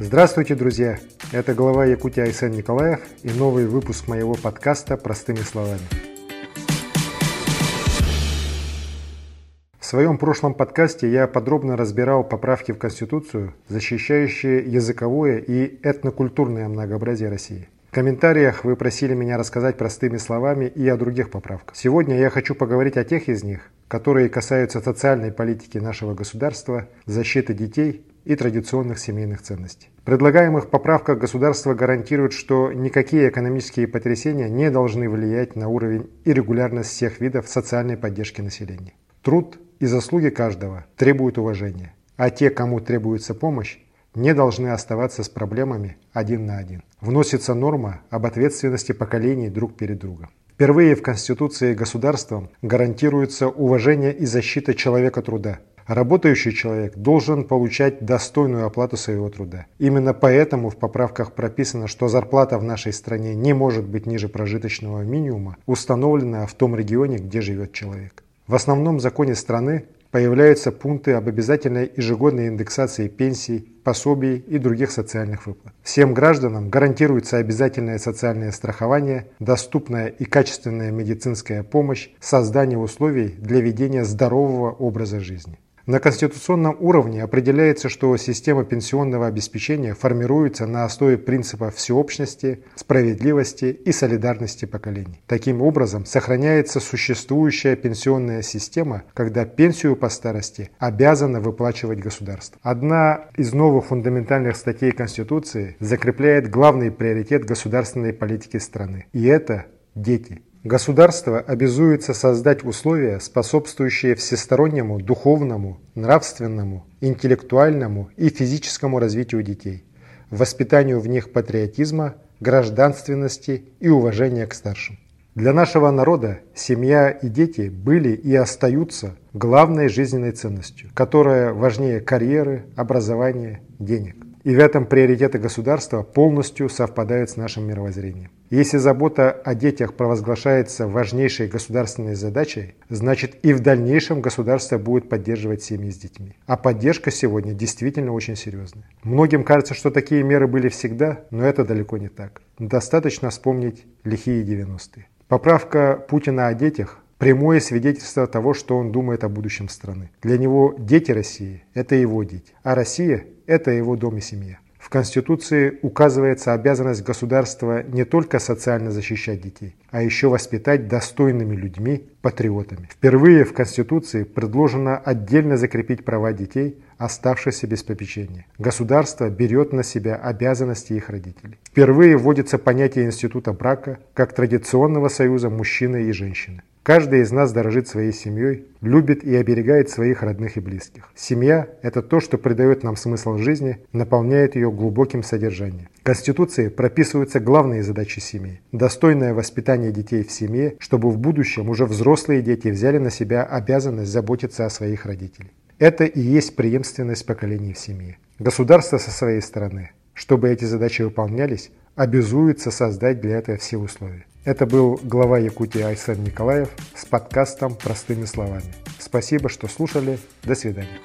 Здравствуйте, друзья! Это глава Якутии Айсен Николаев и новый выпуск моего подкаста «Простыми словами». В своем прошлом подкасте я подробно разбирал поправки в Конституцию, защищающие языковое и этнокультурное многообразие России. В комментариях вы просили меня рассказать простыми словами и о других поправках. Сегодня я хочу поговорить о тех из них, которые касаются социальной политики нашего государства, защиты детей и традиционных семейных ценностей. В предлагаемых поправках государство гарантирует, что никакие экономические потрясения не должны влиять на уровень и регулярность всех видов социальной поддержки населения. Труд и заслуги каждого требуют уважения, а те, кому требуется помощь, не должны оставаться с проблемами один на один. Вносится норма об ответственности поколений друг перед другом. Впервые в Конституции государством гарантируется уважение и защита человека труда, Работающий человек должен получать достойную оплату своего труда. Именно поэтому в поправках прописано, что зарплата в нашей стране не может быть ниже прожиточного минимума, установленного в том регионе, где живет человек. В основном законе страны появляются пункты об обязательной ежегодной индексации пенсий, пособий и других социальных выплат. Всем гражданам гарантируется обязательное социальное страхование, доступная и качественная медицинская помощь, создание условий для ведения здорового образа жизни. На конституционном уровне определяется, что система пенсионного обеспечения формируется на основе принципа всеобщности, справедливости и солидарности поколений. Таким образом, сохраняется существующая пенсионная система, когда пенсию по старости обязано выплачивать государство. Одна из новых фундаментальных статей Конституции закрепляет главный приоритет государственной политики страны. И это дети. Государство обязуется создать условия, способствующие всестороннему духовному, нравственному, интеллектуальному и физическому развитию детей, воспитанию в них патриотизма, гражданственности и уважения к старшим. Для нашего народа семья и дети были и остаются главной жизненной ценностью, которая важнее карьеры, образования, денег. И в этом приоритеты государства полностью совпадают с нашим мировоззрением. Если забота о детях провозглашается важнейшей государственной задачей, значит и в дальнейшем государство будет поддерживать семьи с детьми. А поддержка сегодня действительно очень серьезная. Многим кажется, что такие меры были всегда, но это далеко не так. Достаточно вспомнить лихие 90-е. Поправка Путина о детях прямое свидетельство того, что он думает о будущем страны. Для него дети России – это его дети, а Россия – это его дом и семья. В Конституции указывается обязанность государства не только социально защищать детей, а еще воспитать достойными людьми, патриотами. Впервые в Конституции предложено отдельно закрепить права детей, оставшихся без попечения. Государство берет на себя обязанности их родителей. Впервые вводится понятие института брака как традиционного союза мужчины и женщины. Каждый из нас дорожит своей семьей, любит и оберегает своих родных и близких. Семья – это то, что придает нам смысл жизни, наполняет ее глубоким содержанием. В Конституции прописываются главные задачи семьи. Достойное воспитание детей в семье, чтобы в будущем уже взрослые дети взяли на себя обязанность заботиться о своих родителях. Это и есть преемственность поколений в семье. Государство со своей стороны, чтобы эти задачи выполнялись, обязуется создать для этого все условия. Это был глава Якутии Айсен Николаев с подкастом «Простыми словами». Спасибо, что слушали. До свидания.